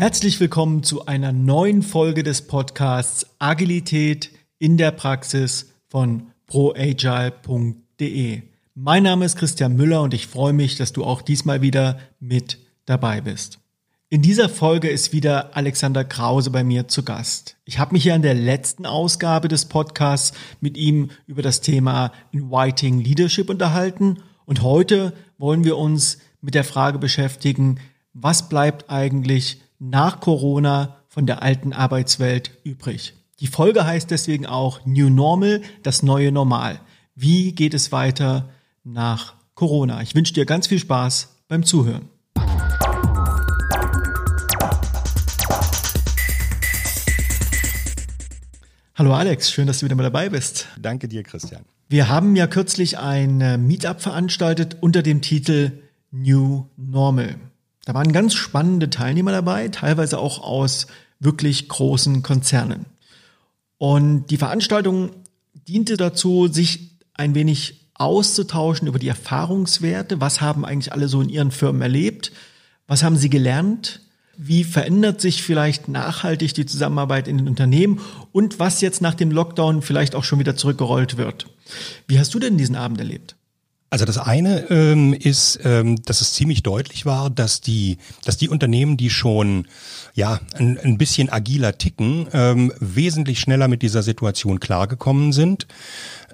Herzlich willkommen zu einer neuen Folge des Podcasts Agilität in der Praxis von proagile.de. Mein Name ist Christian Müller und ich freue mich, dass du auch diesmal wieder mit dabei bist. In dieser Folge ist wieder Alexander Krause bei mir zu Gast. Ich habe mich ja in der letzten Ausgabe des Podcasts mit ihm über das Thema Inviting Leadership unterhalten und heute wollen wir uns mit der Frage beschäftigen, was bleibt eigentlich nach Corona von der alten Arbeitswelt übrig. Die Folge heißt deswegen auch New Normal, das neue Normal. Wie geht es weiter nach Corona? Ich wünsche dir ganz viel Spaß beim Zuhören. Hallo Alex, schön, dass du wieder mal dabei bist. Danke dir, Christian. Wir haben ja kürzlich ein Meetup veranstaltet unter dem Titel New Normal. Da waren ganz spannende Teilnehmer dabei, teilweise auch aus wirklich großen Konzernen. Und die Veranstaltung diente dazu, sich ein wenig auszutauschen über die Erfahrungswerte. Was haben eigentlich alle so in ihren Firmen erlebt? Was haben sie gelernt? Wie verändert sich vielleicht nachhaltig die Zusammenarbeit in den Unternehmen? Und was jetzt nach dem Lockdown vielleicht auch schon wieder zurückgerollt wird? Wie hast du denn diesen Abend erlebt? Also das eine ähm, ist, ähm, dass es ziemlich deutlich war, dass die, dass die Unternehmen, die schon ja ein, ein bisschen agiler ticken, ähm, wesentlich schneller mit dieser Situation klargekommen sind.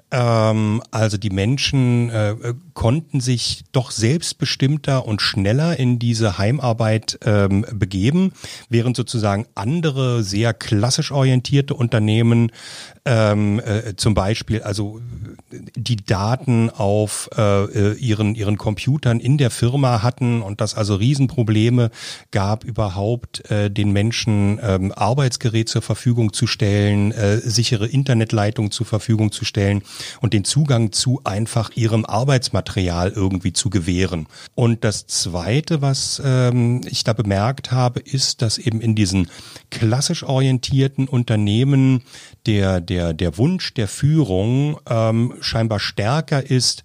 Ähm, also die Menschen äh, konnten sich doch selbstbestimmter und schneller in diese Heimarbeit ähm, begeben, während sozusagen andere sehr klassisch orientierte Unternehmen ähm, äh, zum Beispiel also die Daten auf äh, ihren ihren Computern in der Firma hatten und das also Riesenprobleme gab überhaupt äh, den Menschen ähm, Arbeitsgerät zur Verfügung zu stellen, äh, sichere Internetleitung zur Verfügung zu stellen und den Zugang zu einfach ihrem Arbeitsmaterial irgendwie zu gewähren. Und das Zweite, was ähm, ich da bemerkt habe, ist, dass eben in diesen klassisch orientierten Unternehmen der, der, der Wunsch der Führung ähm, scheinbar stärker ist,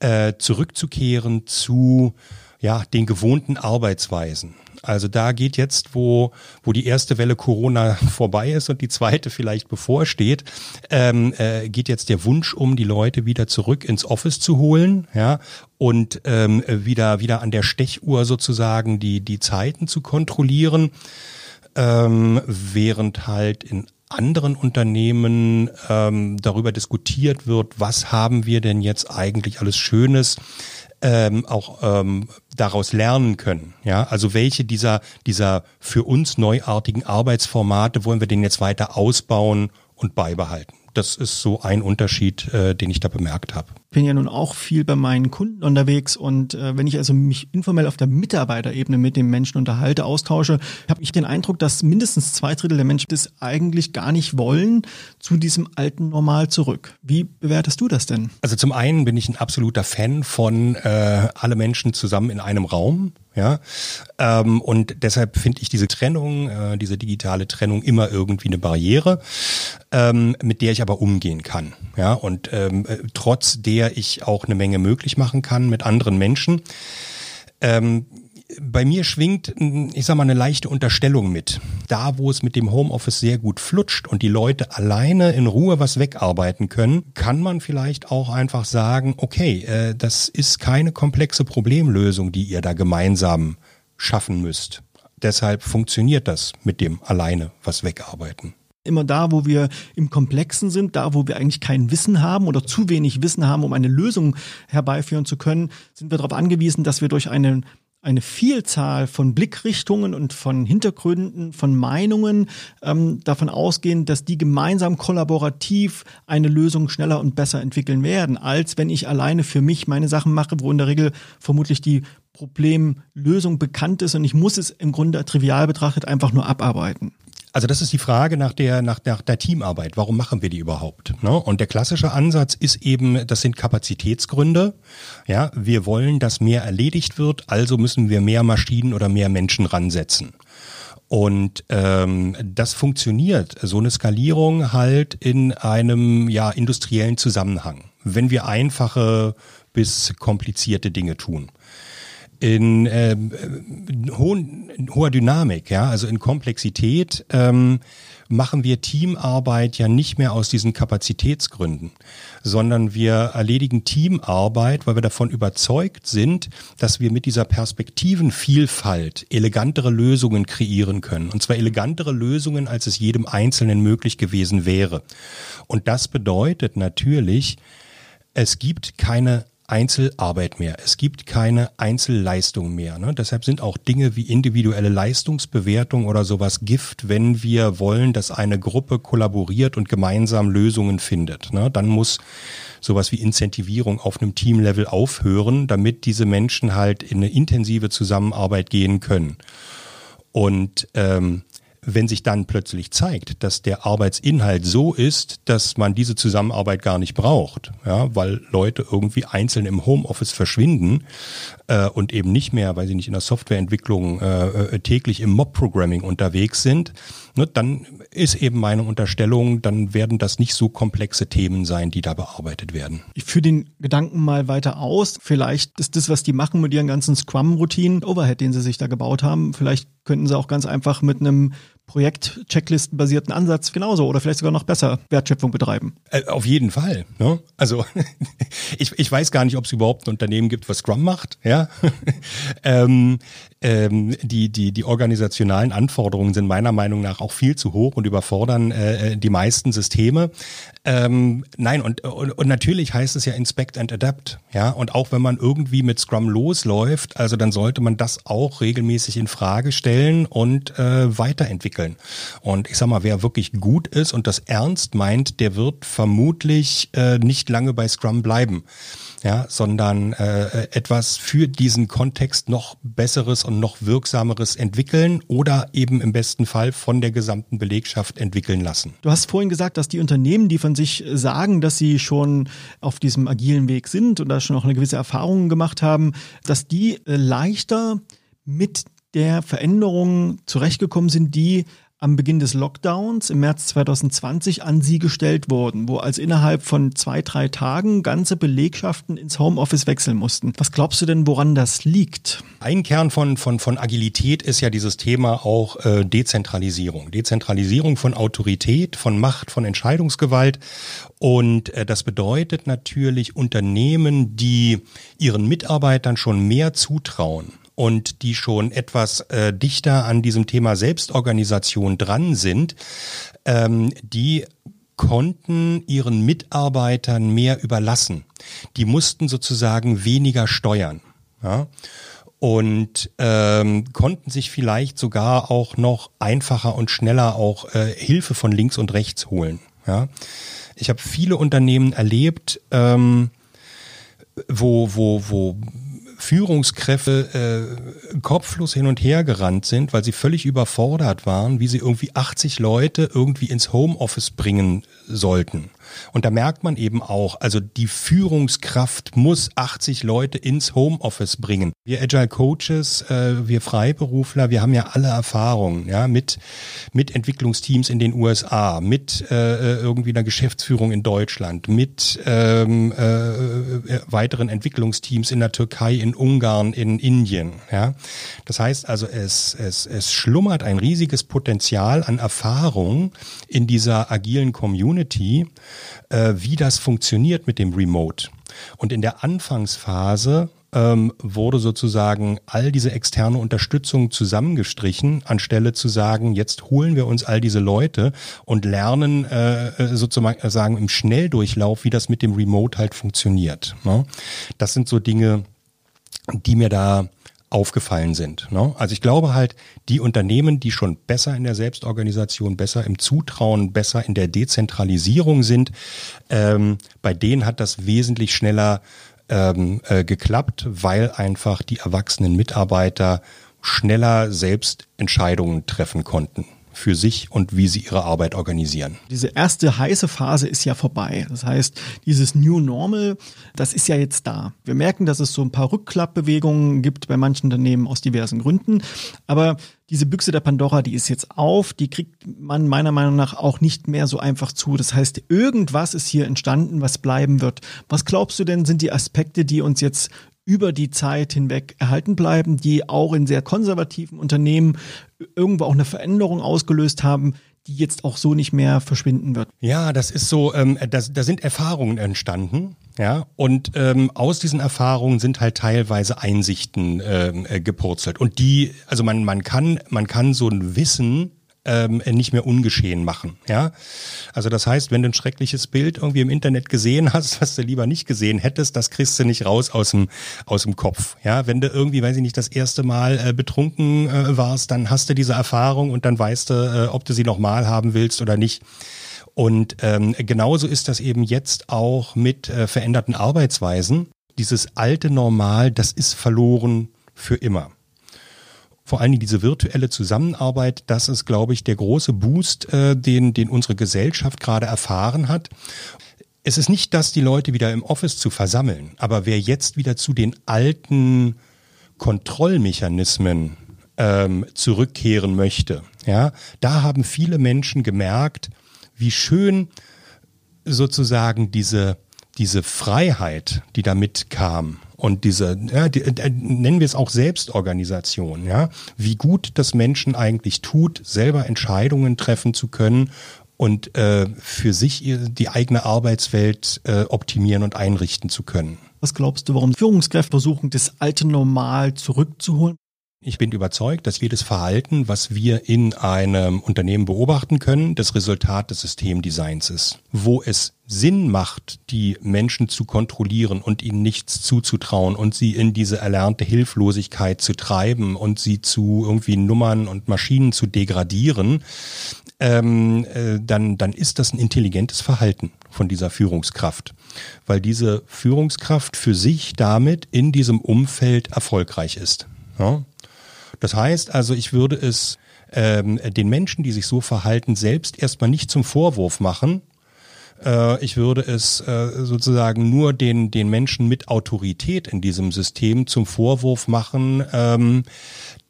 äh, zurückzukehren zu ja, den gewohnten Arbeitsweisen. Also da geht jetzt, wo, wo die erste Welle Corona vorbei ist und die zweite vielleicht bevorsteht, ähm, äh, geht jetzt der Wunsch um, die Leute wieder zurück ins Office zu holen, ja, und ähm, wieder, wieder an der Stechuhr sozusagen die, die Zeiten zu kontrollieren, ähm, während halt in anderen Unternehmen ähm, darüber diskutiert wird, was haben wir denn jetzt eigentlich alles Schönes ähm, auch ähm, daraus lernen können. Ja, also welche dieser dieser für uns neuartigen Arbeitsformate wollen wir denn jetzt weiter ausbauen und beibehalten? Das ist so ein Unterschied, äh, den ich da bemerkt habe. Ich bin ja nun auch viel bei meinen Kunden unterwegs und äh, wenn ich also mich informell auf der Mitarbeiterebene mit den Menschen unterhalte, austausche, habe ich den Eindruck, dass mindestens zwei Drittel der Menschen das eigentlich gar nicht wollen zu diesem alten Normal zurück. Wie bewertest du das denn? Also zum einen bin ich ein absoluter Fan von äh, alle Menschen zusammen in einem Raum. Ja, ähm, und deshalb finde ich diese Trennung, äh, diese digitale Trennung immer irgendwie eine Barriere, ähm, mit der ich aber umgehen kann. Ja, und ähm, äh, trotz der ich auch eine Menge möglich machen kann mit anderen Menschen. Ähm, bei mir schwingt, ich sag mal, eine leichte Unterstellung mit. Da, wo es mit dem Homeoffice sehr gut flutscht und die Leute alleine in Ruhe was wegarbeiten können, kann man vielleicht auch einfach sagen, okay, äh, das ist keine komplexe Problemlösung, die ihr da gemeinsam schaffen müsst. Deshalb funktioniert das mit dem alleine was wegarbeiten immer da, wo wir im Komplexen sind, da, wo wir eigentlich kein Wissen haben oder zu wenig Wissen haben, um eine Lösung herbeiführen zu können, sind wir darauf angewiesen, dass wir durch eine eine Vielzahl von Blickrichtungen und von Hintergründen, von Meinungen ähm, davon ausgehen, dass die gemeinsam kollaborativ eine Lösung schneller und besser entwickeln werden, als wenn ich alleine für mich meine Sachen mache, wo in der Regel vermutlich die Problemlösung bekannt ist und ich muss es im Grunde trivial betrachtet einfach nur abarbeiten. Also das ist die Frage nach der, nach, nach der Teamarbeit. Warum machen wir die überhaupt? Ne? Und der klassische Ansatz ist eben, das sind Kapazitätsgründe. Ja, wir wollen, dass mehr erledigt wird, also müssen wir mehr Maschinen oder mehr Menschen ransetzen. Und ähm, das funktioniert, so eine Skalierung halt in einem ja industriellen Zusammenhang, wenn wir einfache bis komplizierte Dinge tun. In, äh, hohen, hoher Dynamik, ja, also in Komplexität. Ähm, machen wir Teamarbeit ja nicht mehr aus diesen Kapazitätsgründen, sondern wir erledigen Teamarbeit, weil wir davon überzeugt sind, dass wir mit dieser Perspektivenvielfalt elegantere Lösungen kreieren können. Und zwar elegantere Lösungen, als es jedem Einzelnen möglich gewesen wäre. Und das bedeutet natürlich, es gibt keine Einzelarbeit mehr. Es gibt keine Einzelleistung mehr. Ne? Deshalb sind auch Dinge wie individuelle Leistungsbewertung oder sowas Gift, wenn wir wollen, dass eine Gruppe kollaboriert und gemeinsam Lösungen findet. Ne? Dann muss sowas wie Incentivierung auf einem Teamlevel aufhören, damit diese Menschen halt in eine intensive Zusammenarbeit gehen können. Und ähm, wenn sich dann plötzlich zeigt, dass der Arbeitsinhalt so ist, dass man diese Zusammenarbeit gar nicht braucht, ja, weil Leute irgendwie einzeln im Homeoffice verschwinden äh, und eben nicht mehr, weil sie nicht in der Softwareentwicklung äh, äh, täglich im Mob-Programming unterwegs sind, ne, dann ist eben meine Unterstellung, dann werden das nicht so komplexe Themen sein, die da bearbeitet werden. Ich führe den Gedanken mal weiter aus. Vielleicht ist das, was die machen mit ihren ganzen Scrum-Routinen, Overhead, den sie sich da gebaut haben, vielleicht könnten sie auch ganz einfach mit einem Projekt-Checklisten-basierten Ansatz genauso oder vielleicht sogar noch besser Wertschöpfung betreiben. Äh, auf jeden Fall. Ne? Also ich, ich weiß gar nicht, ob es überhaupt ein Unternehmen gibt, was Scrum macht. Ja, ähm, ähm, die, die, die organisationalen Anforderungen sind meiner Meinung nach auch viel zu hoch und überfordern äh, äh, die meisten Systeme. Ähm, nein, und, und, und natürlich heißt es ja Inspect and Adapt. Ja, und auch wenn man irgendwie mit Scrum losläuft, also dann sollte man das auch regelmäßig in Frage stellen und äh, weiterentwickeln. Und ich sag mal, wer wirklich gut ist und das ernst meint, der wird vermutlich äh, nicht lange bei Scrum bleiben ja, sondern äh, etwas für diesen Kontext noch besseres und noch wirksameres entwickeln oder eben im besten Fall von der gesamten Belegschaft entwickeln lassen. Du hast vorhin gesagt, dass die Unternehmen, die von sich sagen, dass sie schon auf diesem agilen Weg sind und da schon auch eine gewisse Erfahrung gemacht haben, dass die äh, leichter mit der Veränderung zurechtgekommen sind, die am Beginn des Lockdowns im März 2020 an sie gestellt wurden, wo also innerhalb von zwei, drei Tagen ganze Belegschaften ins Homeoffice wechseln mussten. Was glaubst du denn, woran das liegt? Ein Kern von, von, von Agilität ist ja dieses Thema auch äh, Dezentralisierung. Dezentralisierung von Autorität, von Macht, von Entscheidungsgewalt. Und äh, das bedeutet natürlich Unternehmen, die ihren Mitarbeitern schon mehr zutrauen und die schon etwas äh, dichter an diesem Thema Selbstorganisation dran sind, ähm, die konnten ihren Mitarbeitern mehr überlassen. Die mussten sozusagen weniger steuern. Ja? und ähm, konnten sich vielleicht sogar auch noch einfacher und schneller auch äh, Hilfe von links und rechts holen. Ja? Ich habe viele Unternehmen erlebt, ähm, wo, wo, wo Führungskräfte äh, kopflos hin und her gerannt sind, weil sie völlig überfordert waren, wie sie irgendwie 80 Leute irgendwie ins Homeoffice bringen sollten. Und da merkt man eben auch, also die Führungskraft muss 80 Leute ins Homeoffice bringen. Wir Agile Coaches, äh, wir Freiberufler, wir haben ja alle Erfahrungen, ja, mit, mit Entwicklungsteams in den USA, mit äh, irgendwie einer Geschäftsführung in Deutschland, mit ähm, äh, weiteren Entwicklungsteams in der Türkei, in Ungarn, in Indien. Ja. Das heißt also, es, es, es schlummert ein riesiges Potenzial an Erfahrung in dieser agilen Community äh, wie das funktioniert mit dem Remote. Und in der Anfangsphase ähm, wurde sozusagen all diese externe Unterstützung zusammengestrichen, anstelle zu sagen, jetzt holen wir uns all diese Leute und lernen äh, äh sozusagen im Schnelldurchlauf, wie das mit dem Remote halt funktioniert. Ne? Das sind so Dinge, die mir da aufgefallen sind. Ne? Also ich glaube halt, die Unternehmen, die schon besser in der Selbstorganisation, besser im Zutrauen, besser in der Dezentralisierung sind, ähm, bei denen hat das wesentlich schneller ähm, äh, geklappt, weil einfach die erwachsenen Mitarbeiter schneller selbst Entscheidungen treffen konnten für sich und wie sie ihre Arbeit organisieren. Diese erste heiße Phase ist ja vorbei. Das heißt, dieses New Normal, das ist ja jetzt da. Wir merken, dass es so ein paar Rückklappbewegungen gibt bei manchen Unternehmen aus diversen Gründen. Aber diese Büchse der Pandora, die ist jetzt auf, die kriegt man meiner Meinung nach auch nicht mehr so einfach zu. Das heißt, irgendwas ist hier entstanden, was bleiben wird. Was glaubst du denn, sind die Aspekte, die uns jetzt über die Zeit hinweg erhalten bleiben, die auch in sehr konservativen Unternehmen irgendwo auch eine Veränderung ausgelöst haben, die jetzt auch so nicht mehr verschwinden wird. Ja, das ist so, ähm, das, da sind Erfahrungen entstanden, ja, und ähm, aus diesen Erfahrungen sind halt teilweise Einsichten ähm, äh, gepurzelt. Und die, also man, man kann, man kann so ein Wissen ähm, nicht mehr ungeschehen machen. Ja, also das heißt, wenn du ein schreckliches Bild irgendwie im Internet gesehen hast, was du lieber nicht gesehen hättest, das kriegst du nicht raus aus dem aus dem Kopf. Ja, wenn du irgendwie, weiß ich nicht, das erste Mal äh, betrunken äh, warst, dann hast du diese Erfahrung und dann weißt du, äh, ob du sie nochmal haben willst oder nicht. Und ähm, genauso ist das eben jetzt auch mit äh, veränderten Arbeitsweisen. Dieses alte Normal, das ist verloren für immer vor allen Dingen diese virtuelle Zusammenarbeit, das ist, glaube ich, der große Boost, äh, den, den unsere Gesellschaft gerade erfahren hat. Es ist nicht, dass die Leute wieder im Office zu versammeln, aber wer jetzt wieder zu den alten Kontrollmechanismen ähm, zurückkehren möchte, ja, da haben viele Menschen gemerkt, wie schön sozusagen diese diese Freiheit, die damit kam, und diese, ja, die, äh, nennen wir es auch Selbstorganisation, ja, wie gut das Menschen eigentlich tut, selber Entscheidungen treffen zu können und äh, für sich die eigene Arbeitswelt äh, optimieren und einrichten zu können. Was glaubst du, warum Führungskräfte versuchen, das alte Normal zurückzuholen? Ich bin überzeugt, dass jedes Verhalten, was wir in einem Unternehmen beobachten können, das Resultat des Systemdesigns ist. Wo es Sinn macht, die Menschen zu kontrollieren und ihnen nichts zuzutrauen und sie in diese erlernte Hilflosigkeit zu treiben und sie zu irgendwie Nummern und Maschinen zu degradieren, ähm, äh, dann, dann ist das ein intelligentes Verhalten von dieser Führungskraft, weil diese Führungskraft für sich damit in diesem Umfeld erfolgreich ist. Ja? Das heißt also, ich würde es ähm, den Menschen, die sich so verhalten, selbst erstmal nicht zum Vorwurf machen. Äh, ich würde es äh, sozusagen nur den, den Menschen mit Autorität in diesem System zum Vorwurf machen, ähm,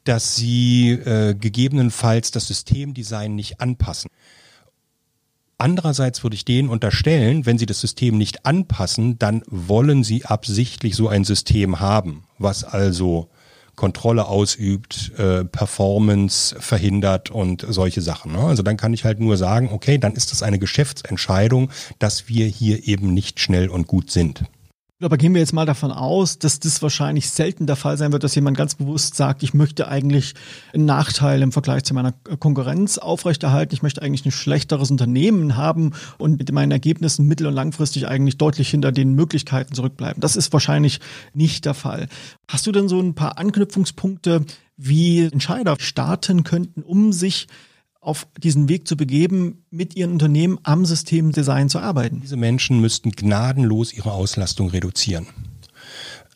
dass sie äh, gegebenenfalls das Systemdesign nicht anpassen. Andererseits würde ich denen unterstellen, wenn sie das System nicht anpassen, dann wollen sie absichtlich so ein System haben, was also Kontrolle ausübt, äh, Performance verhindert und solche Sachen. Ne? Also dann kann ich halt nur sagen, okay, dann ist das eine Geschäftsentscheidung, dass wir hier eben nicht schnell und gut sind. Aber gehen wir jetzt mal davon aus, dass das wahrscheinlich selten der Fall sein wird, dass jemand ganz bewusst sagt, ich möchte eigentlich einen Nachteil im Vergleich zu meiner Konkurrenz aufrechterhalten, ich möchte eigentlich ein schlechteres Unternehmen haben und mit meinen Ergebnissen mittel- und langfristig eigentlich deutlich hinter den Möglichkeiten zurückbleiben. Das ist wahrscheinlich nicht der Fall. Hast du denn so ein paar Anknüpfungspunkte, wie Entscheider starten könnten, um sich auf diesen Weg zu begeben, mit ihren Unternehmen am Systemdesign zu arbeiten. Diese Menschen müssten gnadenlos ihre Auslastung reduzieren.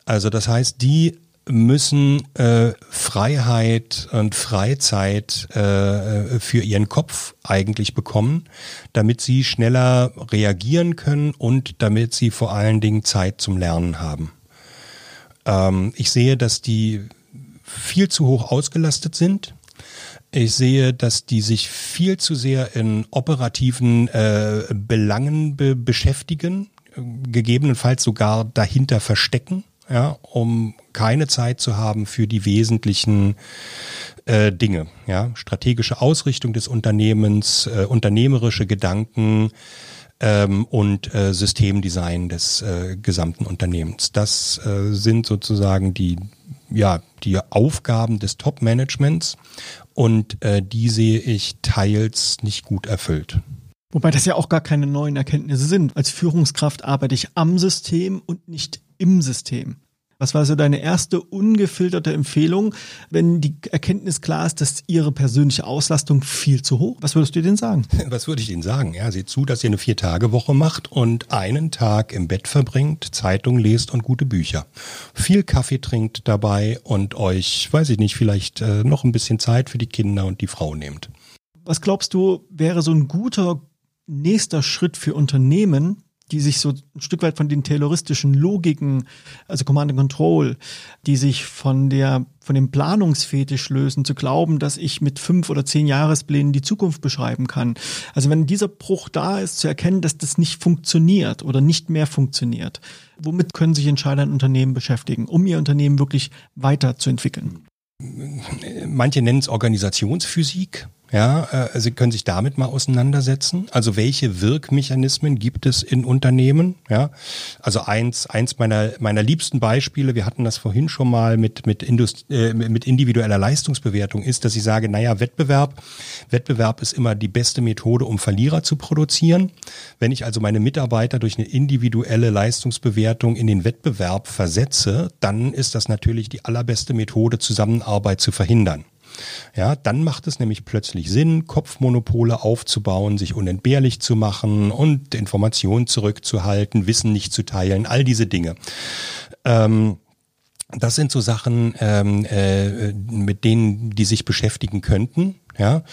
Also das heißt, die müssen äh, Freiheit und Freizeit äh, für ihren Kopf eigentlich bekommen, damit sie schneller reagieren können und damit sie vor allen Dingen Zeit zum Lernen haben. Ähm, ich sehe, dass die viel zu hoch ausgelastet sind ich sehe, dass die sich viel zu sehr in operativen äh, Belangen be beschäftigen, gegebenenfalls sogar dahinter verstecken, ja, um keine Zeit zu haben für die wesentlichen äh, Dinge, ja, strategische Ausrichtung des Unternehmens, äh, unternehmerische Gedanken, ähm, und äh, Systemdesign des äh, gesamten Unternehmens. Das äh, sind sozusagen die ja die Aufgaben des Top-Managements und äh, die sehe ich teils nicht gut erfüllt. Wobei das ja auch gar keine neuen Erkenntnisse sind. Als Führungskraft arbeite ich am System und nicht im System. Was war so deine erste ungefilterte Empfehlung, wenn die Erkenntnis klar ist, dass Ihre persönliche Auslastung viel zu hoch? Was würdest du denen sagen? Was würde ich Ihnen sagen? Ja, seht zu, dass ihr eine Vier-Tage-Woche macht und einen Tag im Bett verbringt, Zeitung lest und gute Bücher. Viel Kaffee trinkt dabei und euch, weiß ich nicht, vielleicht äh, noch ein bisschen Zeit für die Kinder und die Frau nehmt. Was glaubst du, wäre so ein guter nächster Schritt für Unternehmen, die sich so ein Stück weit von den terroristischen Logiken, also Command and Control, die sich von der, von dem Planungsfetisch lösen, zu glauben, dass ich mit fünf oder zehn Jahresplänen die Zukunft beschreiben kann. Also wenn dieser Bruch da ist, zu erkennen, dass das nicht funktioniert oder nicht mehr funktioniert. Womit können sich Entscheider in Unternehmen beschäftigen, um ihr Unternehmen wirklich weiterzuentwickeln? Manche nennen es Organisationsphysik. Ja, äh, Sie können sich damit mal auseinandersetzen. Also welche Wirkmechanismen gibt es in Unternehmen? Ja, also eins, eins meiner meiner liebsten Beispiele. Wir hatten das vorhin schon mal mit mit, Indust äh, mit individueller Leistungsbewertung ist, dass ich sage, naja, Wettbewerb, Wettbewerb ist immer die beste Methode, um Verlierer zu produzieren. Wenn ich also meine Mitarbeiter durch eine individuelle Leistungsbewertung in den Wettbewerb versetze, dann ist das natürlich die allerbeste Methode, Zusammenarbeit zu verhindern. Ja, dann macht es nämlich plötzlich Sinn, Kopfmonopole aufzubauen, sich unentbehrlich zu machen und Informationen zurückzuhalten, Wissen nicht zu teilen, all diese Dinge. Ähm, das sind so Sachen, ähm, äh, mit denen die sich beschäftigen könnten. Ja,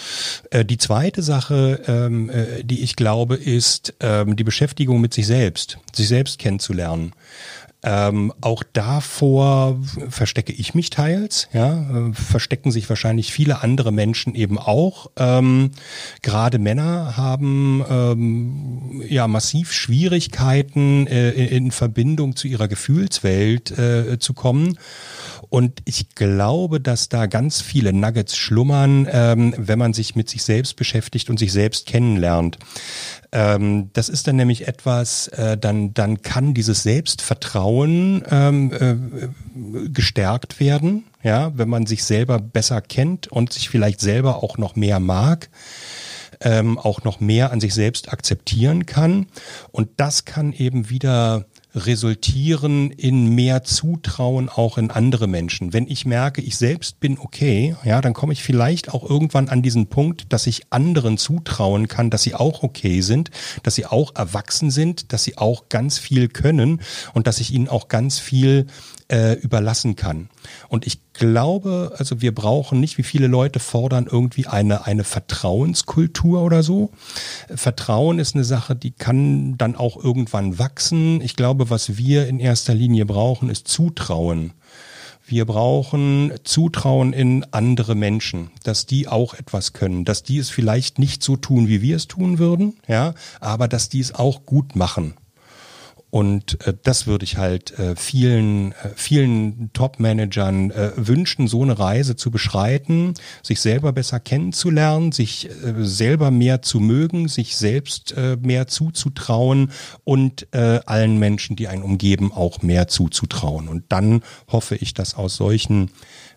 äh, die zweite Sache, ähm, äh, die ich glaube, ist ähm, die Beschäftigung mit sich selbst, sich selbst kennenzulernen. Ähm, auch davor verstecke ich mich teils, ja, äh, verstecken sich wahrscheinlich viele andere Menschen eben auch. Ähm, Gerade Männer haben ähm, ja massiv Schwierigkeiten äh, in Verbindung zu ihrer Gefühlswelt äh, zu kommen. Und ich glaube, dass da ganz viele Nuggets schlummern, ähm, wenn man sich mit sich selbst beschäftigt und sich selbst kennenlernt. Ähm, das ist dann nämlich etwas, äh, dann, dann kann dieses Selbstvertrauen ähm, äh, gestärkt werden, ja, wenn man sich selber besser kennt und sich vielleicht selber auch noch mehr mag. Ähm, auch noch mehr an sich selbst akzeptieren kann. Und das kann eben wieder resultieren in mehr Zutrauen auch in andere Menschen. Wenn ich merke, ich selbst bin okay, ja, dann komme ich vielleicht auch irgendwann an diesen Punkt, dass ich anderen zutrauen kann, dass sie auch okay sind, dass sie auch erwachsen sind, dass sie auch ganz viel können und dass ich ihnen auch ganz viel äh, überlassen kann. Und ich glaube, also wir brauchen nicht, wie viele Leute fordern irgendwie eine, eine Vertrauenskultur oder so. Vertrauen ist eine Sache, die kann dann auch irgendwann wachsen. Ich glaube, was wir in erster Linie brauchen, ist Zutrauen. Wir brauchen Zutrauen in andere Menschen, dass die auch etwas können, dass die es vielleicht nicht so tun, wie wir es tun würden, ja, aber dass die es auch gut machen. Und äh, das würde ich halt äh, vielen, äh, vielen Top-Managern äh, wünschen, so eine Reise zu beschreiten, sich selber besser kennenzulernen, sich äh, selber mehr zu mögen, sich selbst äh, mehr zuzutrauen und äh, allen Menschen, die einen umgeben, auch mehr zuzutrauen. Und dann hoffe ich, dass aus solchen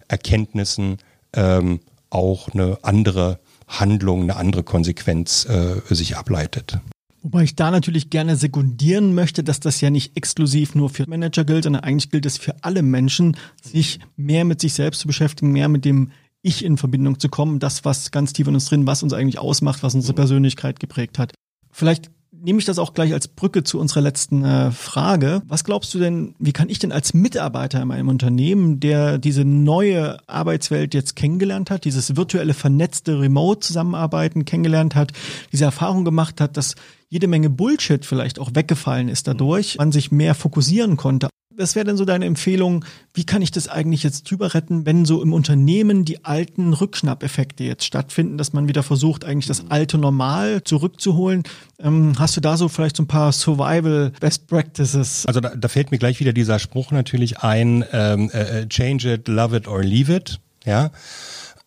Erkenntnissen ähm, auch eine andere Handlung, eine andere Konsequenz äh, sich ableitet. Wobei ich da natürlich gerne sekundieren möchte, dass das ja nicht exklusiv nur für Manager gilt, sondern eigentlich gilt es für alle Menschen, sich mehr mit sich selbst zu beschäftigen, mehr mit dem Ich in Verbindung zu kommen, das, was ganz tief in uns drin, was uns eigentlich ausmacht, was unsere Persönlichkeit geprägt hat. Vielleicht nehme ich das auch gleich als Brücke zu unserer letzten äh, Frage. Was glaubst du denn, wie kann ich denn als Mitarbeiter in meinem Unternehmen, der diese neue Arbeitswelt jetzt kennengelernt hat, dieses virtuelle vernetzte Remote-Zusammenarbeiten kennengelernt hat, diese Erfahrung gemacht hat, dass jede Menge Bullshit vielleicht auch weggefallen ist dadurch, man sich mehr fokussieren konnte was wäre denn so deine Empfehlung? Wie kann ich das eigentlich jetzt drüber retten, wenn so im Unternehmen die alten Rückschnappeffekte jetzt stattfinden, dass man wieder versucht, eigentlich das alte Normal zurückzuholen? Ähm, hast du da so vielleicht so ein paar Survival Best Practices? Also da, da fällt mir gleich wieder dieser Spruch natürlich ein, ähm, äh, äh change it, love it or leave it. Ja,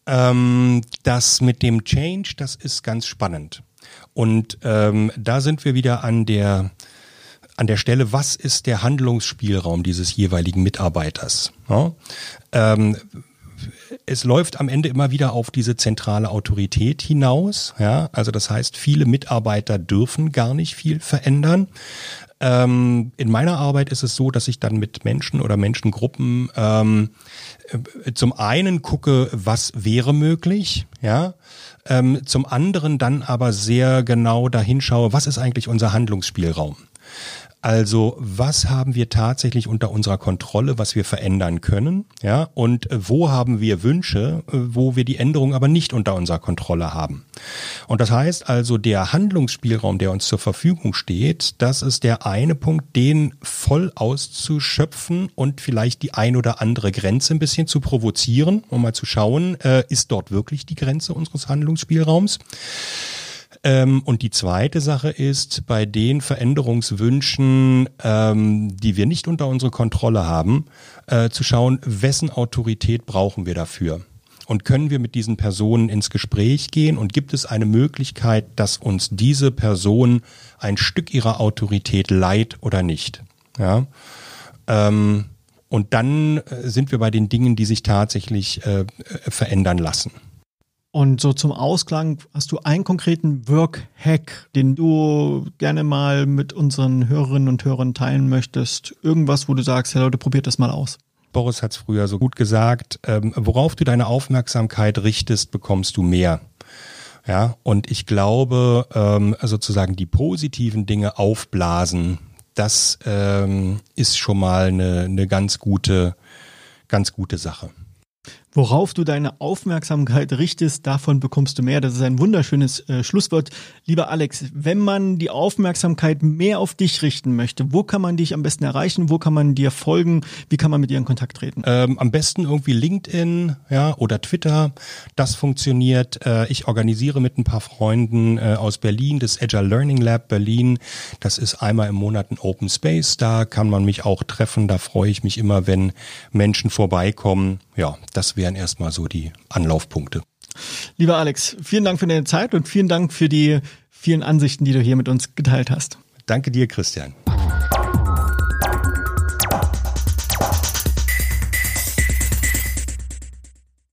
ähm, das mit dem Change, das ist ganz spannend. Und ähm, da sind wir wieder an der an der Stelle, was ist der Handlungsspielraum dieses jeweiligen Mitarbeiters? Ja? Ähm, es läuft am Ende immer wieder auf diese zentrale Autorität hinaus. Ja, also das heißt, viele Mitarbeiter dürfen gar nicht viel verändern. Ähm, in meiner Arbeit ist es so, dass ich dann mit Menschen oder Menschengruppen ähm, äh, zum einen gucke, was wäre möglich, ja, ähm, zum anderen dann aber sehr genau dahinschaue, was ist eigentlich unser Handlungsspielraum. Also was haben wir tatsächlich unter unserer Kontrolle, was wir verändern können, ja, und äh, wo haben wir Wünsche, äh, wo wir die Änderung aber nicht unter unserer Kontrolle haben. Und das heißt also, der Handlungsspielraum, der uns zur Verfügung steht, das ist der eine Punkt, den voll auszuschöpfen und vielleicht die ein oder andere Grenze ein bisschen zu provozieren, um mal zu schauen, äh, ist dort wirklich die Grenze unseres Handlungsspielraums. Ähm, und die zweite Sache ist, bei den Veränderungswünschen, ähm, die wir nicht unter unsere Kontrolle haben, äh, zu schauen, wessen Autorität brauchen wir dafür. Und können wir mit diesen Personen ins Gespräch gehen? Und gibt es eine Möglichkeit, dass uns diese Person ein Stück ihrer Autorität leiht oder nicht? Ja. Ähm, und dann äh, sind wir bei den Dingen, die sich tatsächlich äh, verändern lassen. Und so zum Ausklang hast du einen konkreten Work-Hack, den du gerne mal mit unseren Hörerinnen und Hörern teilen möchtest. Irgendwas, wo du sagst, hey Leute, probiert das mal aus. Boris hat es früher so gut gesagt, ähm, worauf du deine Aufmerksamkeit richtest, bekommst du mehr. Ja, und ich glaube, ähm, sozusagen die positiven Dinge aufblasen, das ähm, ist schon mal eine, eine ganz gute, ganz gute Sache. Worauf du deine Aufmerksamkeit richtest, davon bekommst du mehr. Das ist ein wunderschönes äh, Schlusswort. Lieber Alex, wenn man die Aufmerksamkeit mehr auf dich richten möchte, wo kann man dich am besten erreichen? Wo kann man dir folgen? Wie kann man mit dir in Kontakt treten? Ähm, am besten irgendwie LinkedIn ja, oder Twitter. Das funktioniert. Äh, ich organisiere mit ein paar Freunden äh, aus Berlin das Agile Learning Lab Berlin. Das ist einmal im Monat ein Open Space. Da kann man mich auch treffen. Da freue ich mich immer, wenn Menschen vorbeikommen. Ja, das wären erstmal so die Anlaufpunkte. Lieber Alex, vielen Dank für deine Zeit und vielen Dank für die vielen Ansichten, die du hier mit uns geteilt hast. Danke dir, Christian.